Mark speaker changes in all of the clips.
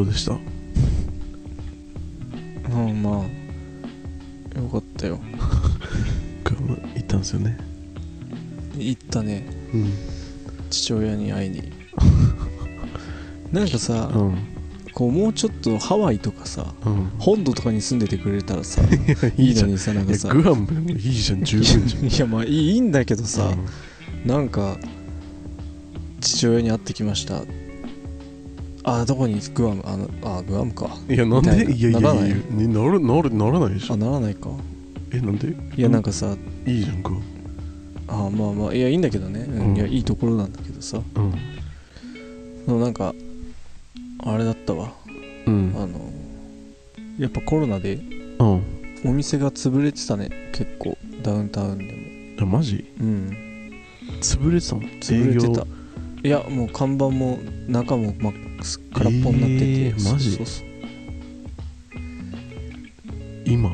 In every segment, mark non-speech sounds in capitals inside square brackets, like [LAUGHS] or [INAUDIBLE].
Speaker 1: どうでした？
Speaker 2: うんまあよかったよ。
Speaker 1: 行ったんですよね。
Speaker 2: 行ったね。
Speaker 1: うん。
Speaker 2: 父親に会いに。[LAUGHS] なんかさ
Speaker 1: うん。
Speaker 2: こうもうちょっとハワイとかさ
Speaker 1: うん。
Speaker 2: 本土とかに住んでてくれたらさ [LAUGHS]
Speaker 1: いやい
Speaker 2: のにさなんか
Speaker 1: や
Speaker 2: さ
Speaker 1: グアムでもいいじゃん。十分じゃん。
Speaker 2: いやまあいいんだけどさ、
Speaker 1: う
Speaker 2: なんか父親に会ってきましたあどこにグアム？あのあグアムか。
Speaker 1: んいやなんで？いやいやい
Speaker 2: ならない
Speaker 1: やねなるなるならないでしょ。
Speaker 2: あならないか。
Speaker 1: えなんで？
Speaker 2: いやなんかさ
Speaker 1: いいじゃんグアム。
Speaker 2: あまあまあいやいいんだけどね、うん。
Speaker 1: うん
Speaker 2: いやいいところなんだけどさ。
Speaker 1: うん。
Speaker 2: でもなんかあれだったわ。
Speaker 1: うん。
Speaker 2: あのやっぱコロナで
Speaker 1: うん。
Speaker 2: お店が潰れてたね。結構ダウンタウンでも。
Speaker 1: あマジ？
Speaker 2: うん。
Speaker 1: 潰れてたの？
Speaker 2: 潰れてた。いやもう看板も中も真っ空っぽになってて、
Speaker 1: えーマジ
Speaker 2: そうそう
Speaker 1: 今？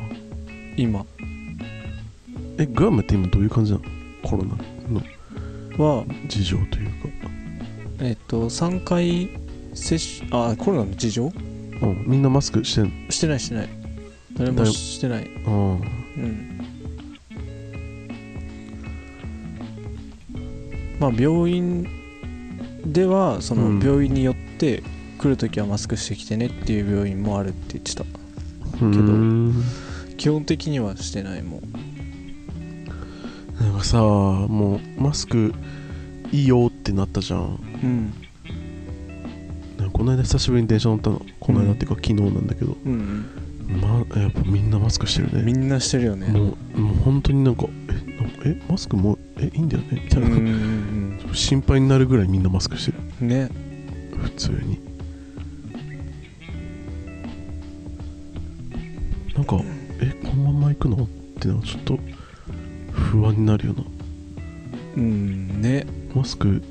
Speaker 2: 今。
Speaker 1: えグアムって今どういう感じなの？コロナの
Speaker 2: は。
Speaker 1: 事情というか。
Speaker 2: えっと3回接種あコロナの事情？
Speaker 1: うん。みんなマスクしてん
Speaker 2: してないしてない。誰もしてない。
Speaker 1: の
Speaker 2: うん。まあ病院ではそ
Speaker 1: うん。
Speaker 2: の病院によって来るときはマスクしてきてねっていう病院もあるって言ってた。
Speaker 1: うん。
Speaker 2: けど基本的にはしてないもん。
Speaker 1: なんかさもうマスクいいよってなったじゃん。
Speaker 2: うん。
Speaker 1: なんかこの間久しぶりに電車乗ったの。この間っていうか昨日なんだけど、
Speaker 2: うん。
Speaker 1: まやっぱみんなマスクしてるね。
Speaker 2: みんなしてるよね。
Speaker 1: もうもう本当になんかえマスクもうえいいんだよね？みたいな、心配になるぐらいみんなマスクしてる。
Speaker 2: うんね
Speaker 1: 普通に。なんかえこのまま行くの？ってのはちょっと不安になるよな。
Speaker 2: うんね。
Speaker 1: マスク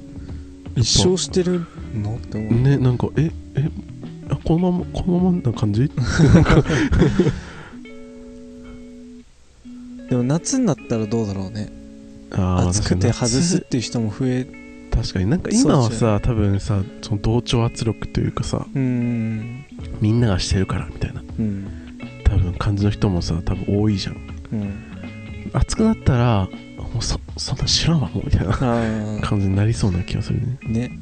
Speaker 2: 一生してるの？って思う。
Speaker 1: ねなんかええあこのままこのままな感じ？[LAUGHS] [LAUGHS]
Speaker 2: でも夏になったらどうだろうね。暑くて外すっていう人も増え
Speaker 1: 確かになんか今はさ多分さその同調圧力というかさ
Speaker 2: うん。
Speaker 1: みんながしてるからみたいな。
Speaker 2: うん
Speaker 1: 多分感じの人もさ多分多いじゃん。
Speaker 2: うん。
Speaker 1: 暑くなったらもうそそんな知らんわもうみたいな
Speaker 2: あ
Speaker 1: 感じになりそうな気がするね。
Speaker 2: あね。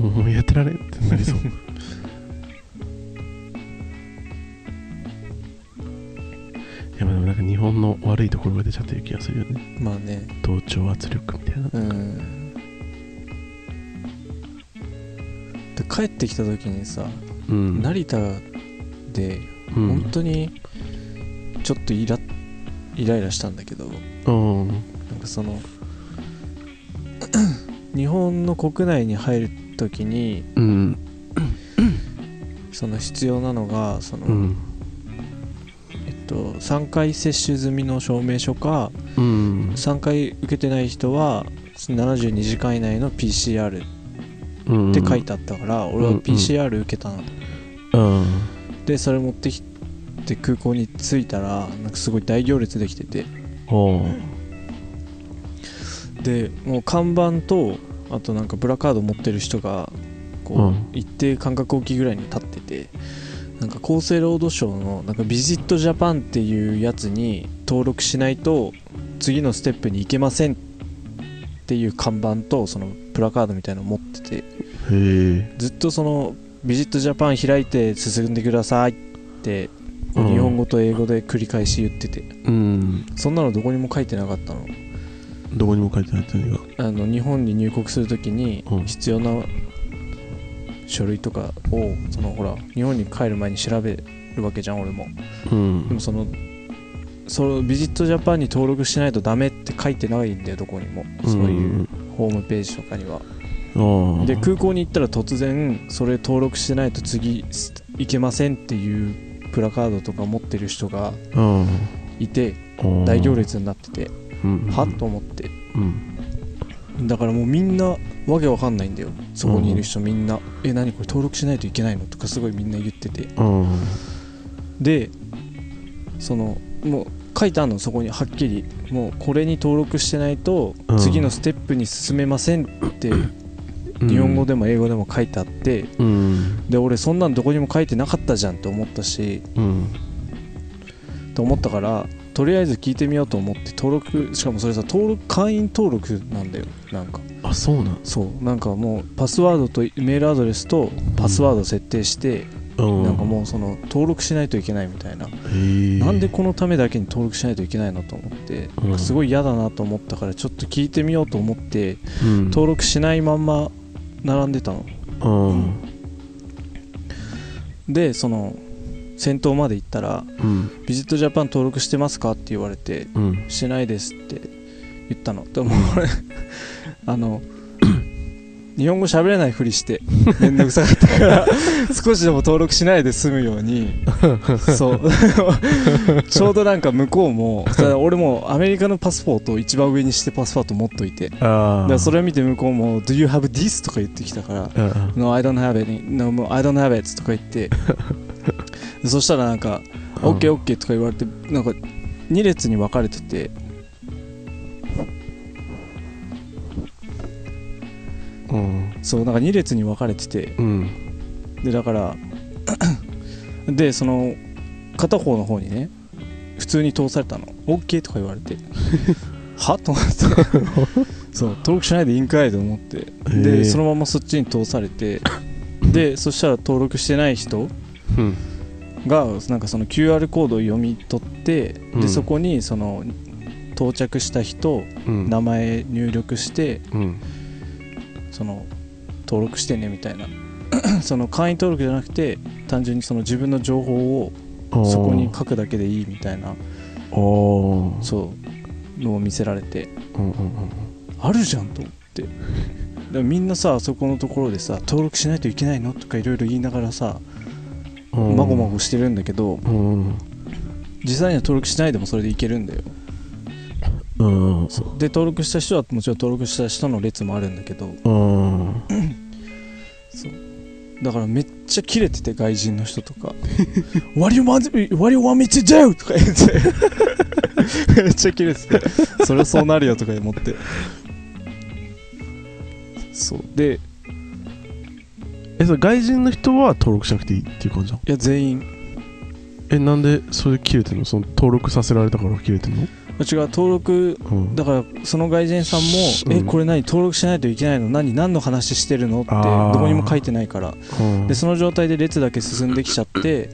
Speaker 1: もうやってられんってなりそう。[LAUGHS] いやまあでもなんか日本の悪いところが出ちゃってる気がするよね。
Speaker 2: まあね。
Speaker 1: 同調圧力みたいな。
Speaker 2: うん帰ってきた時にさ
Speaker 1: うん。
Speaker 2: 成田で
Speaker 1: うん。
Speaker 2: 本当にちょっとイライライラしたんだけど
Speaker 1: うん。
Speaker 2: なんかその [CLEARS THROAT] 日本の国内に入る時に
Speaker 1: うん。
Speaker 2: その必要なのがその、
Speaker 1: うん。
Speaker 2: えっと、3回接種済みの証明書か
Speaker 1: うん。
Speaker 2: 3回受けてない人は72時間以内の PCR
Speaker 1: うん
Speaker 2: って書いてあったから、俺は PCR 受けたの、
Speaker 1: うん。
Speaker 2: でそれ持ってきて空港に着いたらなんかすごい大行列できてて。でもう看板とあとなんかブラカード持ってる人がこう、
Speaker 1: うん。
Speaker 2: 一定間隔置きぐらいに立っててなんか厚生労働省のなんかビジットジャパンっていうやつに登録しないと次のステップに行けませんっていう看板とそのプラカードみたいなの持っててずっとそのビジットジャパン開いて進んでくださいって日本語と英語で繰り返し言ってて。
Speaker 1: うん。
Speaker 2: そんなのどこにも書いてなかったの。
Speaker 1: どこにも書いてないって何が
Speaker 2: あの日本に入国するときに
Speaker 1: うん。
Speaker 2: 必要な書類とかをそのほら日本に帰る前に調べるわけじゃん俺も。
Speaker 1: うん。
Speaker 2: でもそのそのビジットジャパンに登録しないとダメって書いてないんだよどこにも。そういうホームページとかには。
Speaker 1: ああ
Speaker 2: で空港に行ったら突然それ登録してないと次行けませんっていうプラカードとか持ってる人が
Speaker 1: うん
Speaker 2: いて
Speaker 1: うん
Speaker 2: 大行列になってて
Speaker 1: うん
Speaker 2: はっと思って。
Speaker 1: うん。
Speaker 2: だからもうみんなわけわかんないんだよ。そこにいる人みんな「え何これ登録しないといけないの?」とかすごいみんな言ってて。
Speaker 1: うん
Speaker 2: でそのもう書いてあるのそこにはっきり。もうこれに登録してないと
Speaker 1: うん。
Speaker 2: 次のステップに進めませんって日本語でも英語でも書いてあって
Speaker 1: うん。
Speaker 2: で俺そんなんどこにも書いてなかったじゃんって思ったし
Speaker 1: うん。
Speaker 2: と思ったからとりあえず聞いてみようと思って登録しかもそれさ登録会員登録なんだよなんか。
Speaker 1: あそうなん。
Speaker 2: そう。なんかもうパスワードとメールアドレスとパスワード設定して、
Speaker 1: うん
Speaker 2: なんかもうその登録しないといけないみたいな、なんでこのためだけに登録しないといけないのと思って、
Speaker 1: うん。
Speaker 2: すごい嫌だなと思ったからちょっと聞いてみようと思って
Speaker 1: うん。
Speaker 2: 登録しないまんま並んでたの。
Speaker 1: うん。
Speaker 2: でその先頭まで行ったら
Speaker 1: うん「
Speaker 2: ビジットジャパン登録してますか?」って言われて
Speaker 1: うん「
Speaker 2: してないです」って言ったの。でも俺 [LAUGHS] あの日本語喋れないふりしてめんどくさかったから [LAUGHS] 少しでも登録しないで済むようにそう [LAUGHS] ちょうどなんか向こうも俺もアメリカのパスポートを一番上にしてパスポート持っといてそれを見て向こうも「Do you have this?」とか言ってきたから
Speaker 1: あ
Speaker 2: No, I don't have any. No, mo- I don't have it. とか言って。で [LAUGHS] そしたらなんか、
Speaker 1: うん
Speaker 2: OK, OK とか言われて、なんか2列に分かれてて、そう、なんか2列に分かれてて、
Speaker 1: うん。
Speaker 2: で、だから、[COUGHS] で、その、片方の方にね、普通に通されたの。OK とか言われて、[LAUGHS] は？と思って、[LAUGHS] そう、登録しないでいいんかい？と思って、で、そのままそっちに通されて、[COUGHS] で、そしたら登録してない人、
Speaker 1: うん。
Speaker 2: がなんかその QR コードを読み取って、
Speaker 1: うん。
Speaker 2: でそこにその到着した人
Speaker 1: うん。
Speaker 2: 名前入力して
Speaker 1: うん。
Speaker 2: その登録してねみたいな。[CLEARS THROAT] その会員登録じゃなくて単純にその自分の情報をそこに書くだけでいいみたいなそうのを見せられて。
Speaker 1: うんうん
Speaker 2: あるじゃんと思って。でみんなさそこのところでさ登録しないといけないのとかいろいろ言いながらさ
Speaker 1: うん。
Speaker 2: まごまごしてるんだけど
Speaker 1: うん。
Speaker 2: 実際には登録しないでもそれでいけるんだよ。
Speaker 1: うん。
Speaker 2: で登録した人はもちろん登録した人の列もあるんだけど
Speaker 1: うん
Speaker 2: だからめっちゃキレてて外人の人とか「What do you want me, what do you want me to do?」とか言って。[LAUGHS] めっちゃキレてて。それそうなるよとか思って。そう。でい
Speaker 1: えそれ外人の人は登録しなくていいっていう感じじゃん
Speaker 2: や全員。
Speaker 1: えなんでそれ切れてんの？その登録させられたから切れてんの？
Speaker 2: 違う登録
Speaker 1: うん。
Speaker 2: だからその外人さんも「
Speaker 1: うん。
Speaker 2: えこれ何登録しないといけないの？何何の話してるの?」ってどこにも書いてないから。
Speaker 1: うん。
Speaker 2: でその状態で列だけ進んできちゃって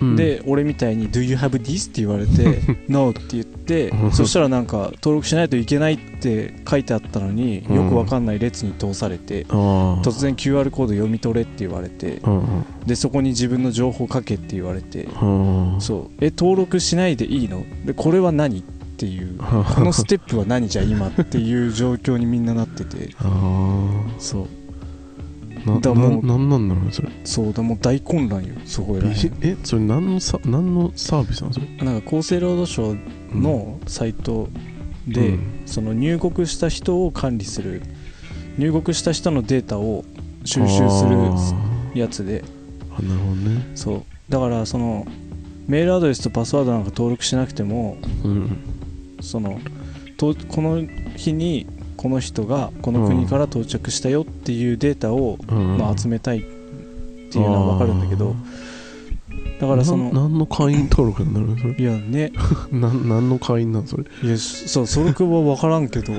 Speaker 1: うん。
Speaker 2: で俺みたいに「Do you have this?」って言われて「[LAUGHS] No」って言って
Speaker 1: うん。
Speaker 2: そしたらなんか登録しないといけないって書いてあったのに
Speaker 1: うん。
Speaker 2: よくわかんない列に通されて
Speaker 1: あー。
Speaker 2: 突然 QR コード読み取れって言われて
Speaker 1: うん。うん
Speaker 2: でそこに自分の情報書けって言われて
Speaker 1: うん。
Speaker 2: そう。え登録しないでいいの？でこれは何？っていう [LAUGHS] このステップは何じゃ今っていう状況にみんななってて。
Speaker 1: あ
Speaker 2: そう。だもう
Speaker 1: ななんなんだろうねそれ。
Speaker 2: そうだもう大混乱よそこらへん
Speaker 1: えそれ何のさ何のサービスなのそれ
Speaker 2: なんか厚生労働省のサイトで、
Speaker 1: うん。
Speaker 2: その入国した人を管理する入国した人のデータを収集する
Speaker 1: あ
Speaker 2: やつで。
Speaker 1: ーあなるほどね。
Speaker 2: そう。だからそのメールアドレスとパスワードなんか登録しなくても
Speaker 1: うん
Speaker 2: そのとこの日にこの人がこの国から到着したよっていうデータを、
Speaker 1: うん。
Speaker 2: まあ、集めたいっていうのは分かるんだけどだからそ
Speaker 1: な
Speaker 2: の
Speaker 1: 何の会員登録になるのそれ？
Speaker 2: いやね。[LAUGHS]
Speaker 1: な何の会員なんそれ？
Speaker 2: いやしそうそれは分からんけど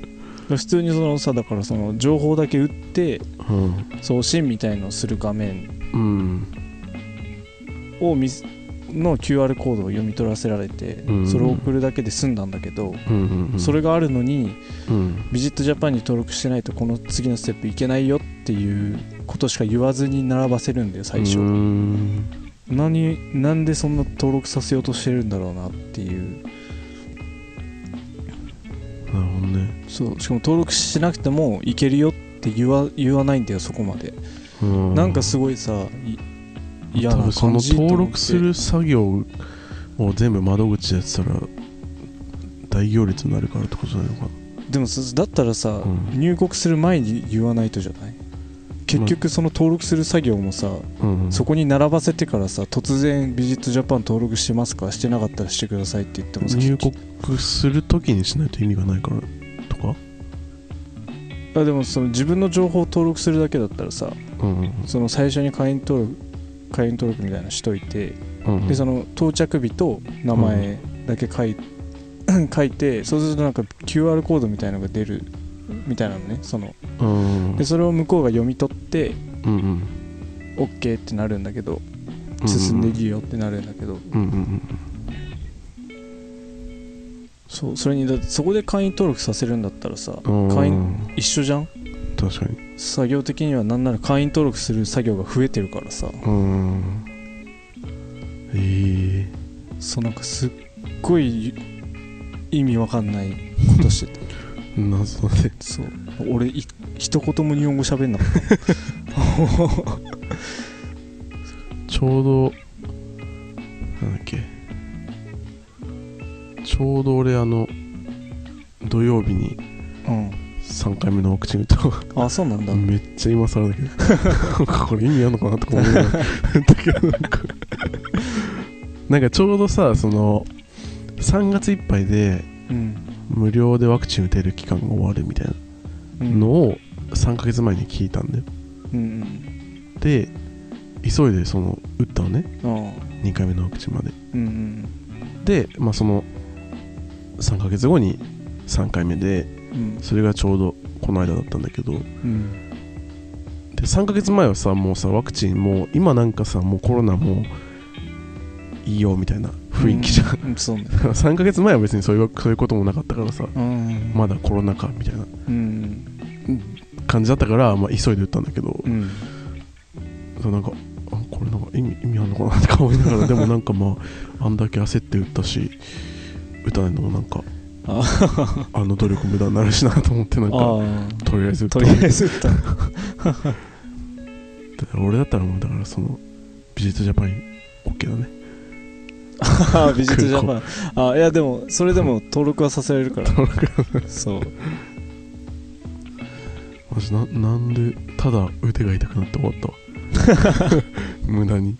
Speaker 2: [LAUGHS] 普通にそのさだからその情報だけ打って
Speaker 1: うん。
Speaker 2: 送信みたいのをする画面
Speaker 1: うん。
Speaker 2: を見すの QR コードを読み取らせられて、
Speaker 1: うん。
Speaker 2: それを送るだけで済んだんだけど、それがあるのに
Speaker 1: うん。
Speaker 2: ビジットジャパンに登録してないとこの次のステップいけないよっていうことしか言わずに並ばせるんだよ最初、何なんでそんな登録させようとしてるんだろうなっていう。
Speaker 1: なるほどね。
Speaker 2: そう。しかも登録しなくてもいけるよって言わ言わないんだよそこまで、
Speaker 1: うん。
Speaker 2: なんかすごいさい嫌な
Speaker 1: 多分その登録する作業を全部窓口でやってたら大行列になるからってことないのか
Speaker 2: でもさだったらさ、
Speaker 1: うん。
Speaker 2: 入国する前に言わないとじゃない？結局その登録する作業もさ、
Speaker 1: なうんうん。
Speaker 2: そこに並ばせてからさ突然ビジットジャパン登録してますか？してなかったらしてくださいって言ってもさ
Speaker 1: 入国するときにしないと意味がないからとか？
Speaker 2: あでもその自分の情報を登録するだけだったらさ
Speaker 1: うんうん。
Speaker 2: その最初に会員登録会員登録みたいなのしといて、
Speaker 1: うんうん。
Speaker 2: でその到着日と名前だけ書い, [CLEARS THROAT] 書いてそうするとなんか QR コードみたいなのが出るみたいなのねその。
Speaker 1: うん。
Speaker 2: でそれを向こうが読み取って
Speaker 1: うんうん。
Speaker 2: OK ってなるんだけど
Speaker 1: うん
Speaker 2: 進んでいいよってなるんだけど、
Speaker 1: うんうん
Speaker 2: そうそれにだそこで会員登録させるんだったらさ
Speaker 1: うん。
Speaker 2: 会員一緒じゃん？
Speaker 1: 確かに。
Speaker 2: 作業的にはなんなら会員登録する作業が増えてるからさ。
Speaker 1: うん。ええ。
Speaker 2: そうなんかすっごい意味わかんないことしてて。
Speaker 1: 謎で
Speaker 2: そう。俺い一言も日本語喋んなかっ
Speaker 1: ちょうどなんだっけ。ちょうど俺あの土曜日に
Speaker 2: たうん
Speaker 1: 3回目のワクチン打った
Speaker 2: あそうなんだ、
Speaker 1: めっちゃ今更だけど。[LAUGHS] これ意味あるのかなとか思いながら打ったけど。なんかなんかちょうどさその3月いっぱいで
Speaker 2: うん。
Speaker 1: 無料でワクチン打てる期間が終わるみたい
Speaker 2: うん
Speaker 1: なのを3ヶ月前に聞いたんだよ。
Speaker 2: うん
Speaker 1: で急いでその打ったのね。
Speaker 2: うんあ。
Speaker 1: 2回目のワクチンまで。
Speaker 2: うんうん
Speaker 1: で、まあ、その3ヶ月後に3回目で
Speaker 2: うん。
Speaker 1: それがちょうどこの間だったんだけど。
Speaker 2: うん。
Speaker 1: で3ヶ月前はさもうさワクチンもう今なんかさもうコロナもういいよみたいな雰囲気じゃん、
Speaker 2: うん。そうね。[LAUGHS]
Speaker 1: 3ヶ月前は別にそういうそういうこともなかったからさ。
Speaker 2: うん。
Speaker 1: まだコロナかみたいな
Speaker 2: うん。
Speaker 1: 感じだったから、まあ、急いで打ったんだけど、
Speaker 2: うん。
Speaker 1: なんかあこれなんか意味意味あるのかなって思いながら。でもなんかまああんだけ焦って打ったし打たないのもなんか
Speaker 2: あ [LAUGHS]
Speaker 1: あの努力無駄になるしなと思ってなんか
Speaker 2: あ
Speaker 1: とりあえず
Speaker 2: とりあえず [LAUGHS]
Speaker 1: 俺だったらもうだからそのビジットジャパン OK だね。
Speaker 2: あビジットジャパン。あいやでもそれでも登録はさせられるから。[LAUGHS] そう。
Speaker 1: マジななんでただ腕が痛くなって終わったわ。無駄に。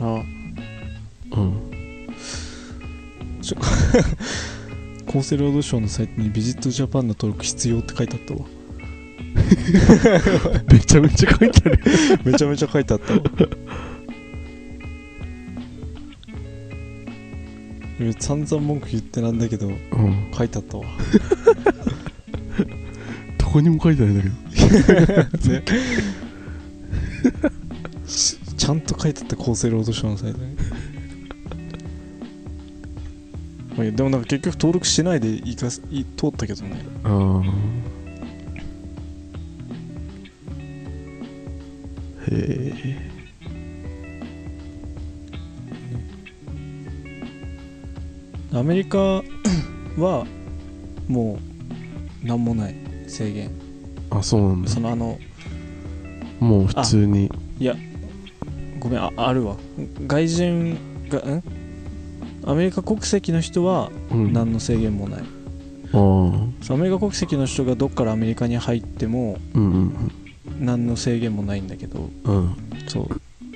Speaker 2: あ。
Speaker 1: うん [LAUGHS]
Speaker 2: 厚生労働省のサイトにビジットジャパンの登録必要って書いてあったわ。[LAUGHS]
Speaker 1: めちゃめちゃ書いてある。[LAUGHS]
Speaker 2: めちゃめちゃ書いてあった。わ俺散々文句言ってなんだけど
Speaker 1: うん。
Speaker 2: 書いてあったわ。
Speaker 1: どこにも書いてないんだけど。
Speaker 2: ね。ちちゃんと書いてあった厚生労働省のサイトにでもなんか結局登録しないでいか通ったけどね。
Speaker 1: ああへえ
Speaker 2: アメリカはもう何もない制限。
Speaker 1: あそうなんだ。
Speaker 2: そのあの
Speaker 1: もう普通に。
Speaker 2: ごめんああるわ。外人がん？アメリカ国籍の人は何の制限もない、アメリカ国籍の人がどっからアメリカに入っても何の制限もないんだけど。
Speaker 1: うん。うん
Speaker 2: そう。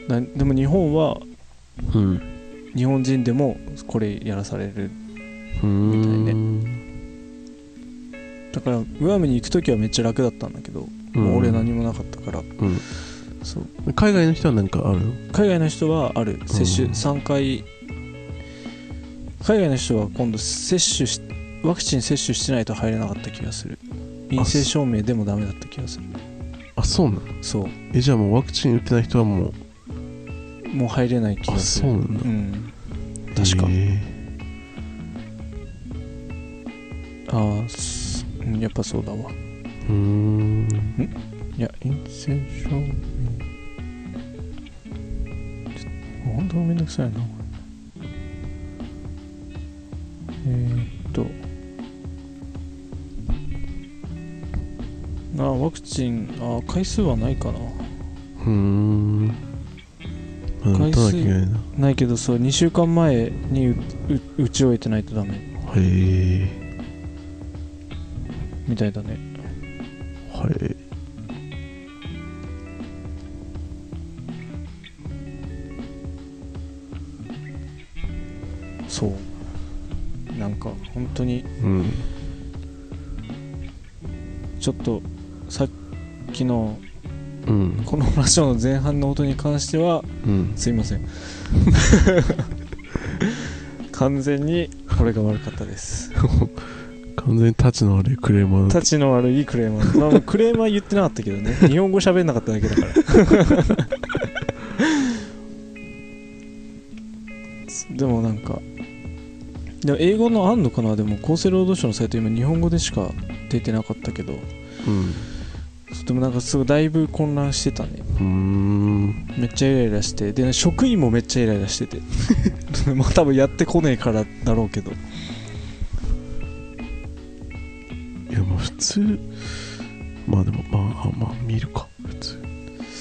Speaker 2: なでも日本は
Speaker 1: うん。
Speaker 2: 日本人でもこれやらされる
Speaker 1: うーん。
Speaker 2: みだからグアムに行く時はめっちゃ楽だったんだけど、
Speaker 1: うん。
Speaker 2: もう俺何もなかったから。
Speaker 1: うん。
Speaker 2: そう。
Speaker 1: 海外の人は何かあるの？
Speaker 2: 海外の人はある。接種、
Speaker 1: うん。
Speaker 2: 3回海外の人は今度接種しワクチン接種してないと入れなかった気がする。陰性証明でもダメだった気がする。
Speaker 1: あそうなの？
Speaker 2: そう。
Speaker 1: えじゃあもうワクチン打ってない人はもう
Speaker 2: もう入れない気がする。
Speaker 1: あそうなんだ。
Speaker 2: ん。確か、
Speaker 1: へ
Speaker 2: ああすうんやっぱそうだわ。
Speaker 1: えうーん。
Speaker 2: いや陰性証明。ちょっと本当めんどくさいなえー、っと。あワクチン。あ回数はないかな。
Speaker 1: うん回数ないけ
Speaker 2: どそう2週間前に打ち終えてないとダメ。
Speaker 1: へえ
Speaker 2: みたいだね。
Speaker 1: はい。
Speaker 2: か本当に。
Speaker 1: うん。
Speaker 2: ちょっとさっきの
Speaker 1: うん。
Speaker 2: このラジオの前半の音に関しては
Speaker 1: うん。
Speaker 2: すいません。[LAUGHS] 完全に俺が悪かったです。[LAUGHS]
Speaker 1: 完全にタチの悪いクレーマー。だ
Speaker 2: 立ちの悪いクレーマー。まあまあクレーマー言ってなかったけどね。日本語喋んなかっただけだからでも英語のあんのかな？でも厚生労働省のサイト今日本語でしか出てなかったけど。
Speaker 1: うん。
Speaker 2: でもなんかすごいだいぶ混乱してたね。
Speaker 1: うーん。
Speaker 2: めっちゃイライラして。で、ね、職員もめっちゃイライラしてて。[LAUGHS] まあ多分やってこねえからだろうけど。
Speaker 1: いやまあ普通。まあでもまああまあ見るか。普通。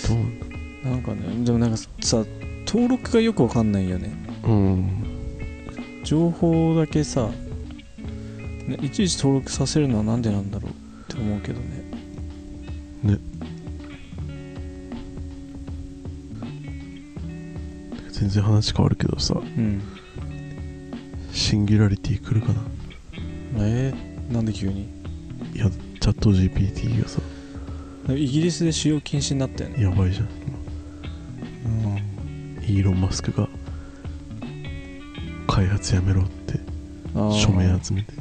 Speaker 1: どうなんだ
Speaker 2: なんかねでもなんかさ登録がよくわかんないよね。
Speaker 1: うん
Speaker 2: 情報だけさ、ね、いちいち登録させるのはなんでなんだろうって思うけどね。
Speaker 1: 全然話変わるけどさ。
Speaker 2: うん。
Speaker 1: シンギュラリティ来るかな。
Speaker 2: えー、なんで急に？
Speaker 1: いやチャット GPT がさ。
Speaker 2: イギリスで使用禁止になったよね
Speaker 1: やばいじゃん
Speaker 2: うん。
Speaker 1: イーロン・マスクが開発やめろって署名集めて。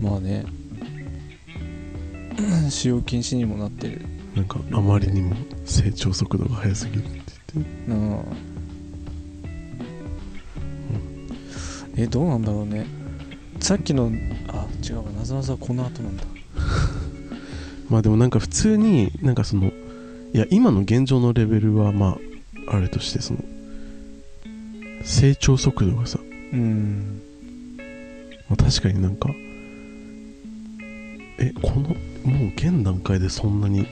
Speaker 2: まあね。[CLEARS THROAT] 使用禁止にもなってる。
Speaker 1: なんかあまりにも成長速度が速すぎるって言って。
Speaker 2: うん。えどうなんだろうね。さっきのあ違うわ。なぞなぞはこの後なんだ。[LAUGHS]
Speaker 1: まあでもなんか普通になんかそのいや今の現状のレベルはまああれとしてその成長速度がさ、
Speaker 2: うん。
Speaker 1: まあ、確かになんかえこのもう現段階でそんなに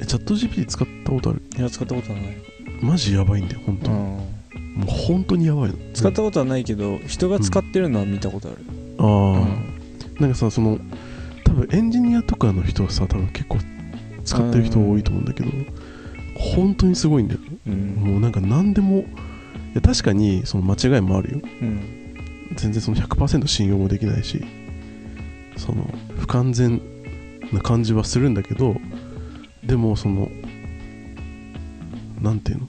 Speaker 1: えチャット GPT 使ったことある？
Speaker 2: いや使ったことはない、
Speaker 1: マジやばいんだよ本当に、
Speaker 2: うん、
Speaker 1: もう本当にやばいの。
Speaker 2: 使ったことはないけど人が使ってるのは見たことある、
Speaker 1: ああ、
Speaker 2: うん。
Speaker 1: なんかさその多分エンジニアとかの人はさ多分結構使ってる人多いと思うんだけど、本当にすごいんだよ。
Speaker 2: うん。
Speaker 1: もうなんか何でもいや確かにその間違いもあるよ。
Speaker 2: うん。
Speaker 1: 全然その100%信用もできないしその不完全な感じはするんだけどでもそのなんていうの？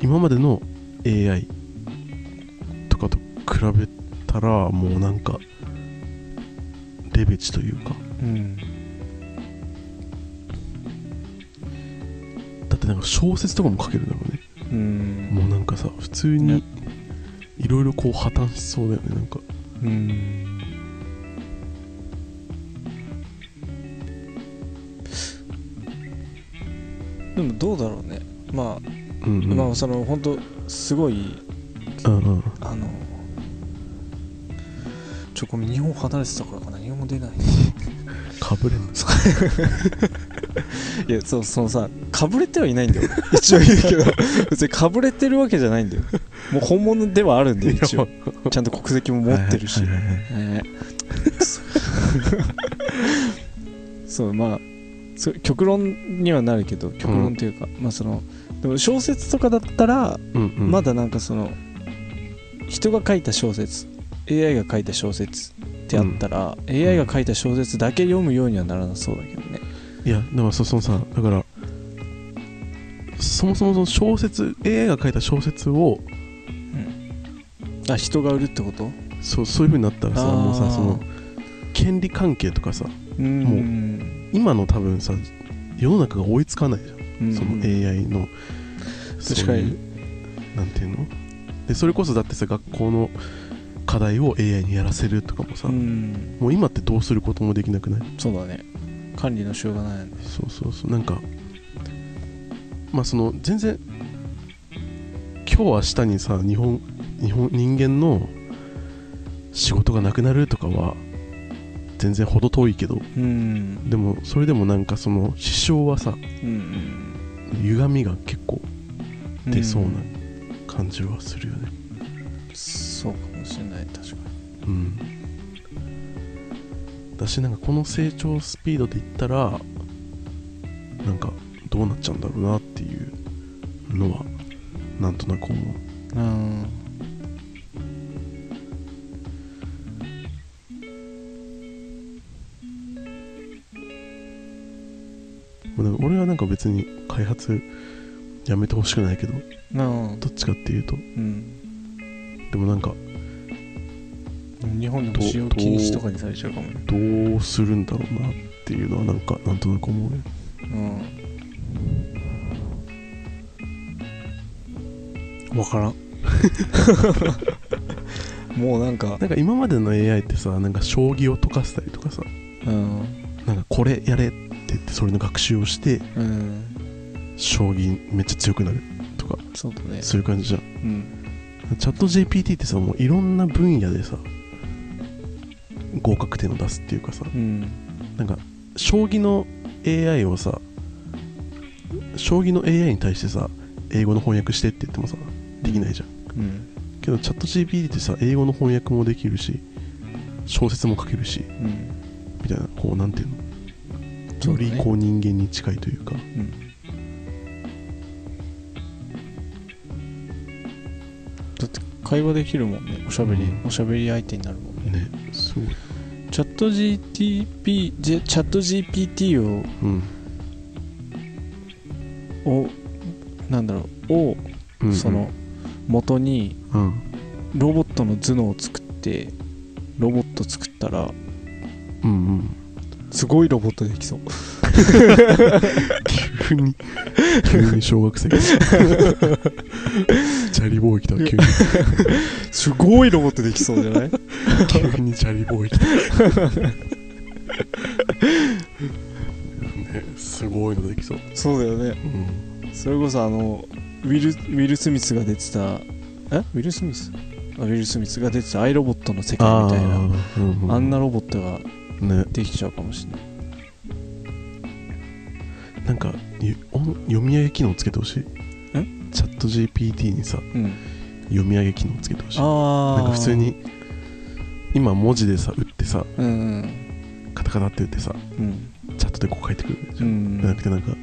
Speaker 1: 今までの AI とかと比べたらもうなんかレベチというか。
Speaker 2: うん
Speaker 1: ってなんか小説とかも書けるんだろうね。
Speaker 2: うん。
Speaker 1: もうなんかさ普通にいろいろこう破綻しそうだよねなんか。
Speaker 2: うん。でもどうだろうね。まあ、
Speaker 1: うんうん。
Speaker 2: まあその本当すごい
Speaker 1: うんうん。
Speaker 2: あのちょごめん日本離れてたからかな。日本語出ない。
Speaker 1: かぶれんの？[LAUGHS] [LAUGHS]
Speaker 2: いやそうそのさかぶれてはいないんだよ。[LAUGHS] 一応言うけど。[LAUGHS] 別にかぶれてるわけじゃないんだよ。もう本物ではあるんだよ一応。ちゃんと国籍も持ってるし。そうまあそう極論にはなるけど極論というか、まあそのでも小説とかだったら、
Speaker 1: うんうん。
Speaker 2: まだなんかその人が書いた小説 AI が書いた小説ってあったら、AI が書いた小説だけ読むようにはならなそうだけど。ね
Speaker 1: いやでもそそのさだからそもそもその小説 AI が書いた小説を
Speaker 2: あ人が売るってこと？
Speaker 1: そうそういう風になったらさ
Speaker 2: あー。
Speaker 1: もうさその権利関係とかさ
Speaker 2: うん。
Speaker 1: もう
Speaker 2: うん
Speaker 1: 今の多分さ世の中が追いつかないじゃん、
Speaker 2: うん。
Speaker 1: その AI の
Speaker 2: 確かに。
Speaker 1: そういうなんていうの？でそれこそだってさ学校の課題を AI にやらせるとかもさ、
Speaker 2: うん。
Speaker 1: もう今ってどうすることもできなくない？
Speaker 2: そうだね管理のしようがないよね
Speaker 1: そうそうそう。なんかまあその全然今日明日にさ日本日本人間の仕事がなくなるとかは全然程遠いけど
Speaker 2: うん。
Speaker 1: でもそれでもなんかその支障はさ
Speaker 2: うん
Speaker 1: 歪みが結構
Speaker 2: うん
Speaker 1: 出そうな感じはするよね。
Speaker 2: そうかもしれない確か
Speaker 1: うんだしなんかこの成長スピードでいったらなんかどうなっちゃうんだろうなっていうのはなんとなく思う。
Speaker 2: にうん。
Speaker 1: 俺はなんか別に開発やめてほしくないけどどっちかっていうと。
Speaker 2: うん。
Speaker 1: でもなんか
Speaker 2: 日本でも使用禁止とかにされちゃうかもね。
Speaker 1: どうするんだろうなっていうのはなんかなんとなく思うね。
Speaker 2: うん。分からん。[LAUGHS] もうなんか。
Speaker 1: なんか今までの AI ってさなんか将棋を解かせたりとかさ。
Speaker 2: うん。
Speaker 1: なんかこれやれって言ってそれの学習をして
Speaker 2: うん。
Speaker 1: 将棋めっちゃ強くなるとか。
Speaker 2: そうだね。
Speaker 1: そういう感じじゃん。
Speaker 2: うん。
Speaker 1: チャット GPT ってさもういろんな分野でさ合格点を出すっていうかさ
Speaker 2: うん。
Speaker 1: なんか将棋の AI をさ将棋の AI に対してさ英語の翻訳してって言ってもさできないじゃん。
Speaker 2: うん。
Speaker 1: けどチャット GPT ってさ英語の翻訳もできるし小説も書けるし
Speaker 2: うん。
Speaker 1: みたいなこうなんていうの？よりこう人間に近いというか。
Speaker 2: うん。だって会話できるもんね。おしゃべり、
Speaker 1: うん。
Speaker 2: おしゃべり相手になるもんね。
Speaker 1: ねすごい
Speaker 2: チャット GTP チャット GPT を
Speaker 1: うん。
Speaker 2: をなんだろうを、
Speaker 1: うんうん。
Speaker 2: その元に
Speaker 1: うん。
Speaker 2: ロボットの頭脳を作ってロボット作ったら
Speaker 1: うんうん。
Speaker 2: すごいロボットできそう [LAUGHS]
Speaker 1: 急に。急に小学生。が [LAUGHS] チャリボーイ来た急に。
Speaker 2: すごいロボットできそうじゃない？
Speaker 1: 急にチャリボーイ来た。[LAUGHS] ねすごいのできそう、
Speaker 2: そうだよね。
Speaker 1: うん、
Speaker 2: それこそあのウィルウィル・スミスが出てたえ？ウィル・スミスあウィル・スミスが出てたアイロボットの世界みたいな。
Speaker 1: ーうんうん。
Speaker 2: あんなロボットが
Speaker 1: ね。
Speaker 2: できちゃうかもしれない
Speaker 1: なんか読み上げ機能つけてほしい。チャット GPT にさ
Speaker 2: うん。
Speaker 1: 読み上げ機能つけてほしい。なんか普通に今文字でさ打ってさ
Speaker 2: うんうん。
Speaker 1: カタカタって打ってさ
Speaker 2: うん。
Speaker 1: チャットでこう書いてくるじゃ
Speaker 2: うん。ん
Speaker 1: じゃなくてなんか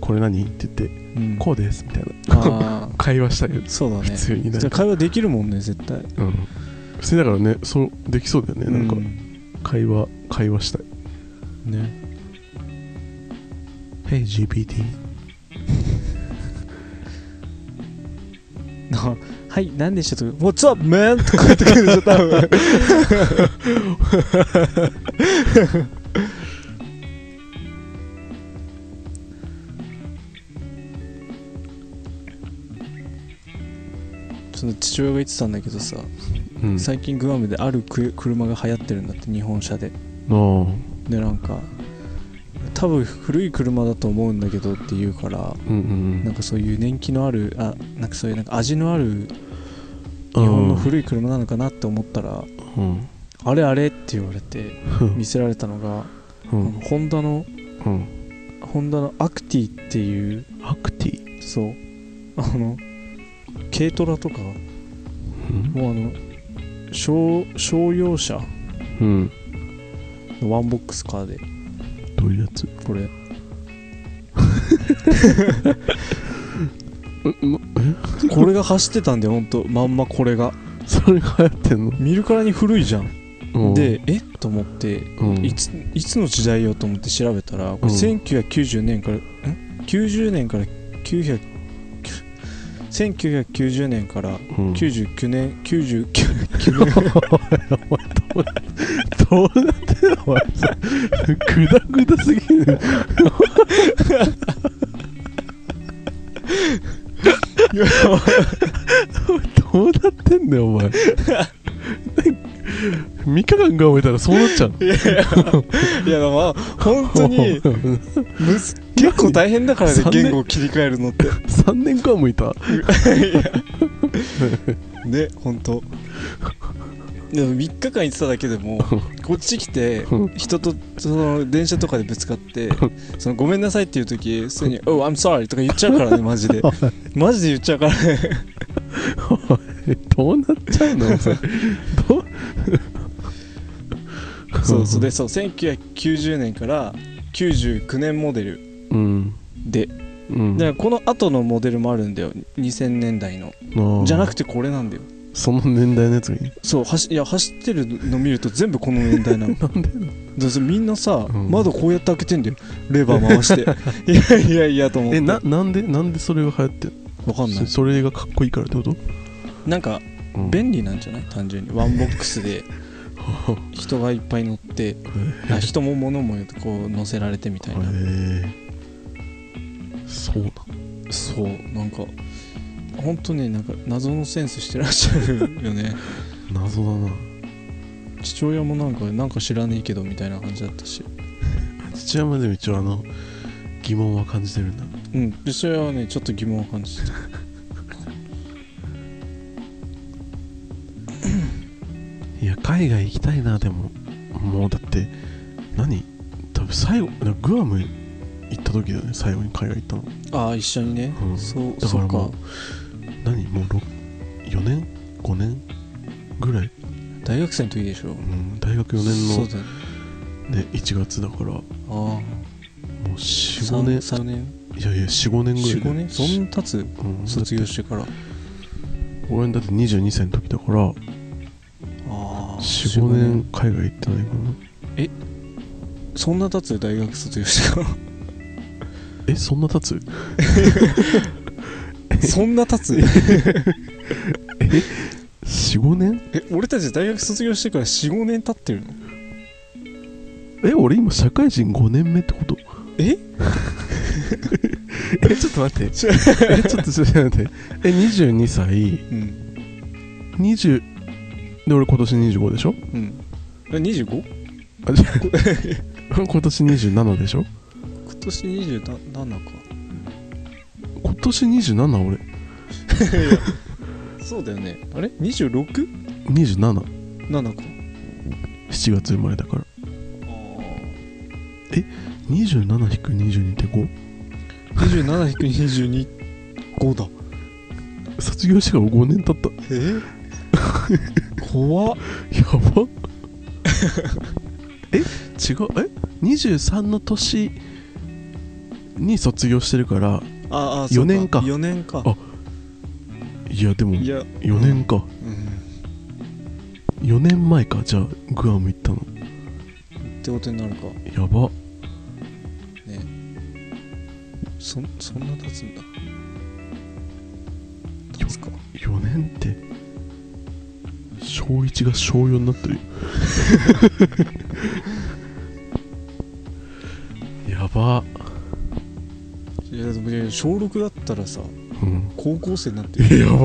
Speaker 1: これ何って言って
Speaker 2: うん。
Speaker 1: こうですみたいな。[LAUGHS] 会話したいよ。
Speaker 2: そうだね。
Speaker 1: 普通に
Speaker 2: じゃあ会話できるもんね絶対。
Speaker 1: うん。普通にだからねそうできそうだよね。なんか
Speaker 2: う
Speaker 1: 会話会話したい。
Speaker 2: ね
Speaker 1: Hey GPT
Speaker 2: なはい何でしたと What's up man とか言ってくるでしょ多分その父親が言ってたんだけどさ、
Speaker 1: うん
Speaker 2: 最近グアムであるく車が流行ってるんだって日本車で
Speaker 1: ああ
Speaker 2: でなんか多分古い車だと思うんだけどって言うから
Speaker 1: うんうん
Speaker 2: なんかそういう年季のあるあなんかそういうなんか味のある
Speaker 1: 日
Speaker 2: 日本の古い車なのかなって思ったら
Speaker 1: うん。
Speaker 2: あれあれって言われて見せられたのが、
Speaker 1: うん。
Speaker 2: ホンダの
Speaker 1: うん。
Speaker 2: ホンダのアクティっていう
Speaker 1: アクティ
Speaker 2: そう。あの軽トラとか
Speaker 1: うん。
Speaker 2: もうあの商商用車
Speaker 1: うん。
Speaker 2: のワンボックスカーで
Speaker 1: どういうやつ？
Speaker 2: これ。[LAUGHS]
Speaker 1: え？まえ
Speaker 2: これが走ってたんでほんと。まんまこれが。
Speaker 1: それが流行ってんの？
Speaker 2: 見るからに古いじゃん。
Speaker 1: うん。
Speaker 2: でえ？と思って
Speaker 1: うん。
Speaker 2: いついつの時代よと思って調べたらこれ
Speaker 1: うん
Speaker 2: 1990年から、ん90年から900 1990年から
Speaker 1: うん。
Speaker 2: 99年99年
Speaker 1: どうなってんのお前。さグダグダすぎるどうなってんだよお前。3日間頑張ったらそうなっちゃう
Speaker 2: いやいやいやまあ本当にむず結構大変だからね
Speaker 1: 三年？
Speaker 2: 言語を切り替えるのって。
Speaker 1: 3年間もいた？[LAUGHS]
Speaker 2: ね本当でも3日間行ってただけでもこっち来て人とその電車とかでぶつかってそのごめんなさいっていう時普通に「Oh I'm sorry」とか言っちゃうからね [LAUGHS] マジで。マジで言っちゃうからね。[LAUGHS]
Speaker 1: どうなっちゃうの？そ [LAUGHS] れどう？
Speaker 2: そうそうでそう。1990年から99年モデル
Speaker 1: うん。
Speaker 2: で。
Speaker 1: うん。
Speaker 2: でこの後のモデルもあるんだよ。2000年代の。じゃなくてこれなんだよ
Speaker 1: その年代のやつがいい
Speaker 2: そう走いや走ってるの見ると全部この年代なの。[LAUGHS]
Speaker 1: なんで
Speaker 2: でそれみんなさ、
Speaker 1: うん。
Speaker 2: 窓こうやって開けてんだよ。レバー回して。[LAUGHS] いやいやいやと思って。
Speaker 1: えななんでなんでそれが流行ってん
Speaker 2: わかんない。
Speaker 1: そそれがかっこいいからってこと、
Speaker 2: なんか
Speaker 1: うん。
Speaker 2: 便利なんじゃない？単純に。ワンボックスで [LAUGHS] 人がいっぱい乗ってあ人も物もこう乗せられてみたいな。
Speaker 1: へえそうな
Speaker 2: そうなんか本当ねなんか謎のセンスしてらっしゃるよね。[LAUGHS]
Speaker 1: 謎だな。
Speaker 2: 父親もなんかなんか知らねえけどみたいな感じだったし。[LAUGHS]
Speaker 1: 父親までも一応あの疑問は感じてるんだ。
Speaker 2: うん。でそれはねちょっと疑問を感じてた。[LAUGHS]
Speaker 1: いや海外行きたいなでも。もうだって何？多分最後グアム行った時だよね最後に海外行ったの。
Speaker 2: ああ一緒にね、
Speaker 1: うん。
Speaker 2: そうそうか
Speaker 1: だからもう何もう4年5年ぐらい、
Speaker 2: 大学生の時でしょ。
Speaker 1: うん、大学4年の
Speaker 2: そうだよ。ね
Speaker 1: ね1月だから。も
Speaker 2: あ。あ
Speaker 1: う45年。
Speaker 2: 3年？
Speaker 1: いやいや45年ぐらい
Speaker 2: 45年？そんな経つ？
Speaker 1: うん、
Speaker 2: 卒業してから。
Speaker 1: 俺だって22歳の時だから。
Speaker 2: ああ
Speaker 1: 45年海外行ってないかな。
Speaker 2: そんな経つ？大学卒業してから。
Speaker 1: えそんな経つ？[LAUGHS] [LAUGHS]
Speaker 2: そんな経つ？[LAUGHS]
Speaker 1: 45年？
Speaker 2: え俺たち大学卒業してから45年経ってるの？
Speaker 1: え俺今社会人5年目ってこと？
Speaker 2: え？[LAUGHS]
Speaker 1: えちょっと待って。
Speaker 2: ち
Speaker 1: えちょっとちょっと待って。え22歳？
Speaker 2: うん。
Speaker 1: 20で俺今年25でしょ？
Speaker 2: うん。え 25?
Speaker 1: あじゃあ今年27でしょ？
Speaker 2: 今年27か
Speaker 1: 今年27俺。[LAUGHS]
Speaker 2: そうだよね。あれ？26?7
Speaker 1: 27
Speaker 2: か。
Speaker 1: 7月生まれだから。
Speaker 2: あ
Speaker 1: 27-22って 5?
Speaker 2: 27-22 5だ。
Speaker 1: 卒業してから5年経った。
Speaker 2: え？怖っ。
Speaker 1: やば。[LAUGHS] え？違う？え？23の年に卒業してるから
Speaker 2: ああ
Speaker 1: 四年か。
Speaker 2: 4年か。
Speaker 1: あいやでも
Speaker 2: いや
Speaker 1: 4年か。
Speaker 2: うん。
Speaker 1: 4年前か。じゃあグアム行ったの。
Speaker 2: ってことになるか。
Speaker 1: やば。
Speaker 2: ね。そそんな経つんだ。経つか。
Speaker 1: 4年って小1が小4になってるよ。[LAUGHS] やば
Speaker 2: いやでも小6だったらさ
Speaker 1: うん。
Speaker 2: 高校生になってる。
Speaker 1: やば。や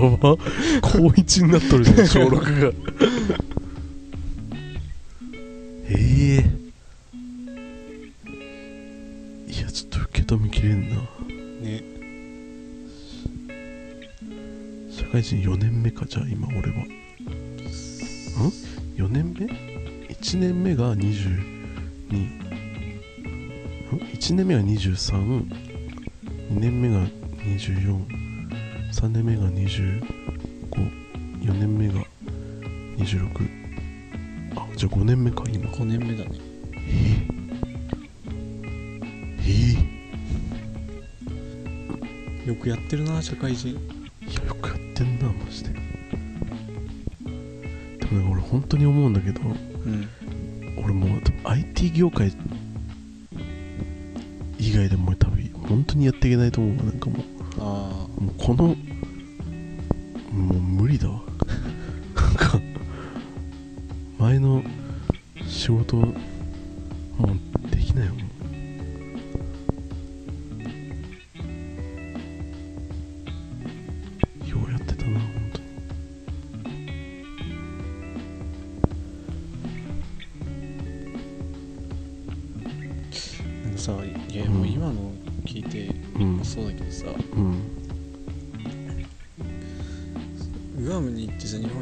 Speaker 1: ば。高1になっとるじゃん [LAUGHS] 小6が。ええ。いやちょっと受け止めきれんな。
Speaker 2: ね。
Speaker 1: 社会人4年目かじゃあ今俺は。ん。4年目 ?1 年目が22ん1年目が232年目が243年目が254年目が26あじゃあ5年目か今。
Speaker 2: 5年目だね。
Speaker 1: え？ー、え？
Speaker 2: よくやってるな社会人。
Speaker 1: いやよくやってんなマジで。でもね俺本当に思うんだけど
Speaker 2: うん。
Speaker 1: 俺もう IT 業界以外でも多分本当にやっていけないと思うわなんかも
Speaker 2: あ
Speaker 1: うもうこの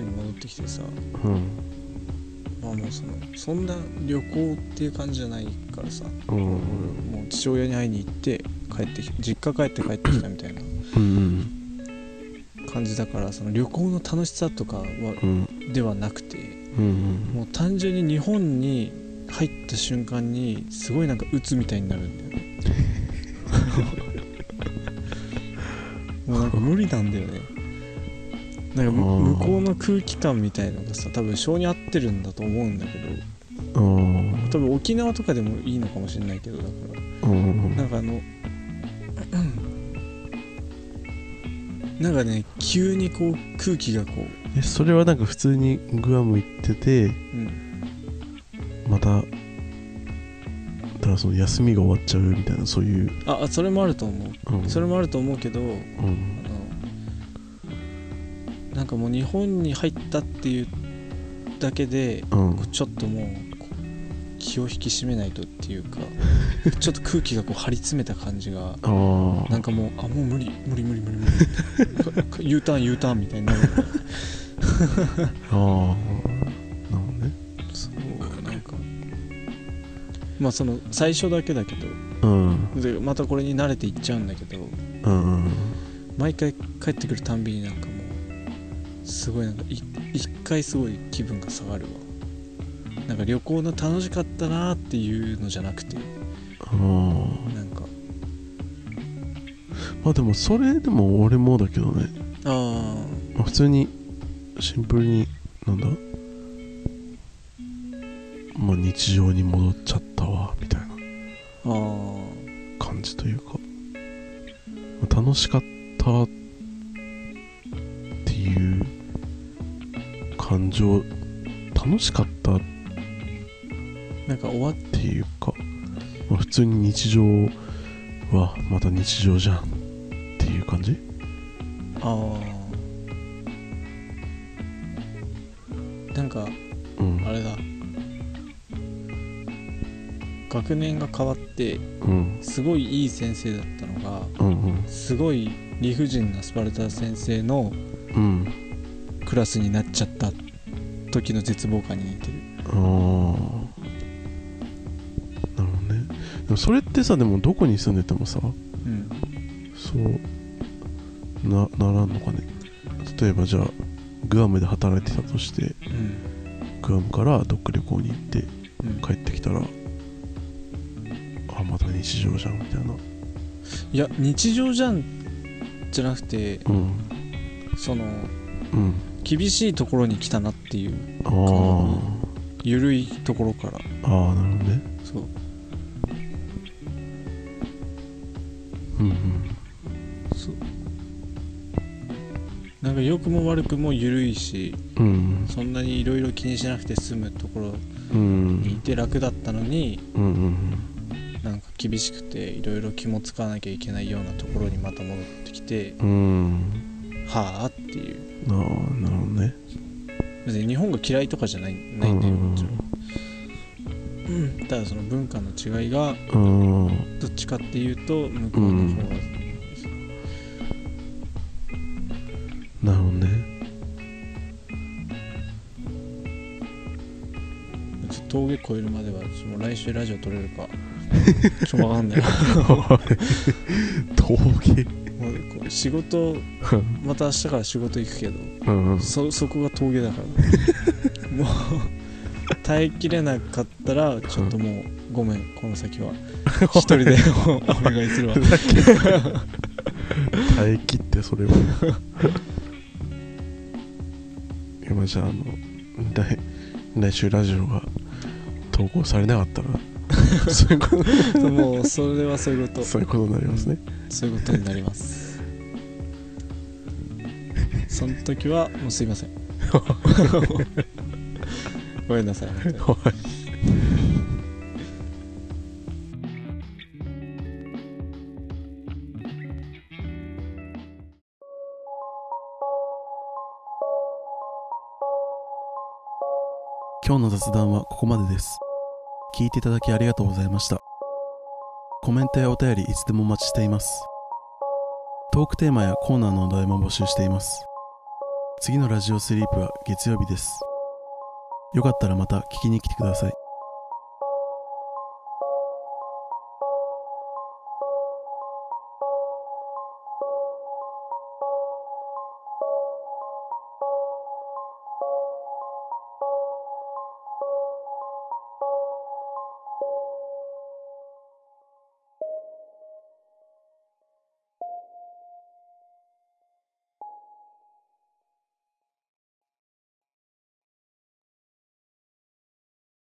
Speaker 1: に
Speaker 2: 戻ってきてさ
Speaker 1: うん。
Speaker 2: まあもうそのそんな旅行っていう感じじゃないからさ
Speaker 1: うん。
Speaker 2: 俺もう父親に会いに行って帰ってき実家帰って帰ってきたみたいな
Speaker 1: うん
Speaker 2: 感じだからその旅行の楽しさとかは
Speaker 1: うん。
Speaker 2: ではなくて
Speaker 1: うん。
Speaker 2: もう単純に日本に入った瞬間にすごいなんか鬱みたいになるんだよね。[LAUGHS] もうなんか無理なんだよねなんか向こうの空気感みたいのがさ多分性に合ってるんだと思うんだけど。
Speaker 1: うん。
Speaker 2: 多分沖縄とかでもいいのかもしれないけどだから。
Speaker 1: うん。
Speaker 2: なんかあのなんかね急にこう空気がこう、
Speaker 1: えそれはなんか普通にグアム行ってて
Speaker 2: うん、
Speaker 1: まただからその休みが終わっちゃうみたいなそういう、
Speaker 2: ああそれもあると思う。
Speaker 1: うん、
Speaker 2: それもあると思うけどあ
Speaker 1: うん。
Speaker 2: のなんかもう日本に入ったっていうだけで
Speaker 1: うん。
Speaker 2: ちょっともう気を引き締めないとっていうか [LAUGHS] ちょっと空気がこう張り詰めた感じがなんかもうあもう無理無理無理無理無理 U ターン U ターンみたいになる
Speaker 1: ああなるほどね
Speaker 2: そうなんかまあその最初だけだけど
Speaker 1: うん
Speaker 2: でまたこれに慣れていっちゃうんだけど
Speaker 1: うん
Speaker 2: 毎回帰ってくるたんびになんかすごいなんかい一回すごい気分が下がるわ。なんか旅行の楽しかったなーっていうのじゃなくて。
Speaker 1: ああ
Speaker 2: なんか。
Speaker 1: まあでもそれでも俺もだけどね、
Speaker 2: あ
Speaker 1: まあ、普通にシンプルになんだ？まあ日常に戻っちゃったわみたいな。感じというか。まあ楽しかったって感情楽しかった。っ
Speaker 2: なんか終わって
Speaker 1: いうか、まあ、普通に日常はまた日常じゃんっていう感じ？
Speaker 2: ああなんか
Speaker 1: うん。
Speaker 2: あれだ。学年が変わって
Speaker 1: うん。
Speaker 2: すごいいい先生だったのが
Speaker 1: うんうん。
Speaker 2: すごい理不尽なスパルタ先生の
Speaker 1: うん
Speaker 2: クラスになっちゃった時の絶望感に似てる。
Speaker 1: ああなるほどね。でもそれってさでもどこに住んでてもさ
Speaker 2: うん
Speaker 1: そうなならんのかね。例えばじゃあグアムで働いてたとして
Speaker 2: うん
Speaker 1: グアムからどっか旅行に行って
Speaker 2: うん
Speaker 1: 帰ってきたらあまた日常じゃんみたいな。い
Speaker 2: や日常じゃんじゃなくて
Speaker 1: うん。
Speaker 2: その
Speaker 1: うん
Speaker 2: 厳しいところに来たなっていう
Speaker 1: あー。
Speaker 2: 緩いところから。
Speaker 1: あーなるほどね。
Speaker 2: そう。
Speaker 1: うんうん。
Speaker 2: そう。なんか良くも悪くも緩いし
Speaker 1: うん
Speaker 2: そんなにいろいろ気にしなくて済むところ
Speaker 1: うん。
Speaker 2: にいて楽だったのに
Speaker 1: うんうん
Speaker 2: なんか厳しくていろいろ気も使わなきゃいけないようなところにまた戻ってきて
Speaker 1: うん
Speaker 2: はあっていう。
Speaker 1: ああなるほどね。
Speaker 2: 別に日本が嫌いとかじゃないないんだよ
Speaker 1: うん
Speaker 2: もちろん。うんただその文化の違いが
Speaker 1: うん。うん
Speaker 2: どっちかっていうと向こうの方が、
Speaker 1: なるほどね。
Speaker 2: 峠越えるまではもう来週ラジオ撮れるか [LAUGHS] ちょっとわかんない。[LAUGHS]
Speaker 1: 峠
Speaker 2: 仕事また明日から仕事行くけど
Speaker 1: うんうん。
Speaker 2: そそこが峠だから。[LAUGHS] もう耐えきれなかったらちょっともうごめんこの先は。[LAUGHS] 一人で [LAUGHS] お願いするわ。
Speaker 1: 耐え切ってそれは今じゃああの来来週ラジオが投稿されなかったら。そういうこ
Speaker 2: もうそれはそういうこと。
Speaker 1: とそういうことになりますね。
Speaker 2: そういうことになりますその時はもうすいません。[LAUGHS] ごめんなさい。本当に
Speaker 1: はい今日の雑談はここまでです。聞いていただきありがとうございました。コメントやお便りいつでもお待ちしています。トークテーマやコーナーのお題も募集しています次のラジオスリープは月曜日です。よかったらまた聞きに来てください。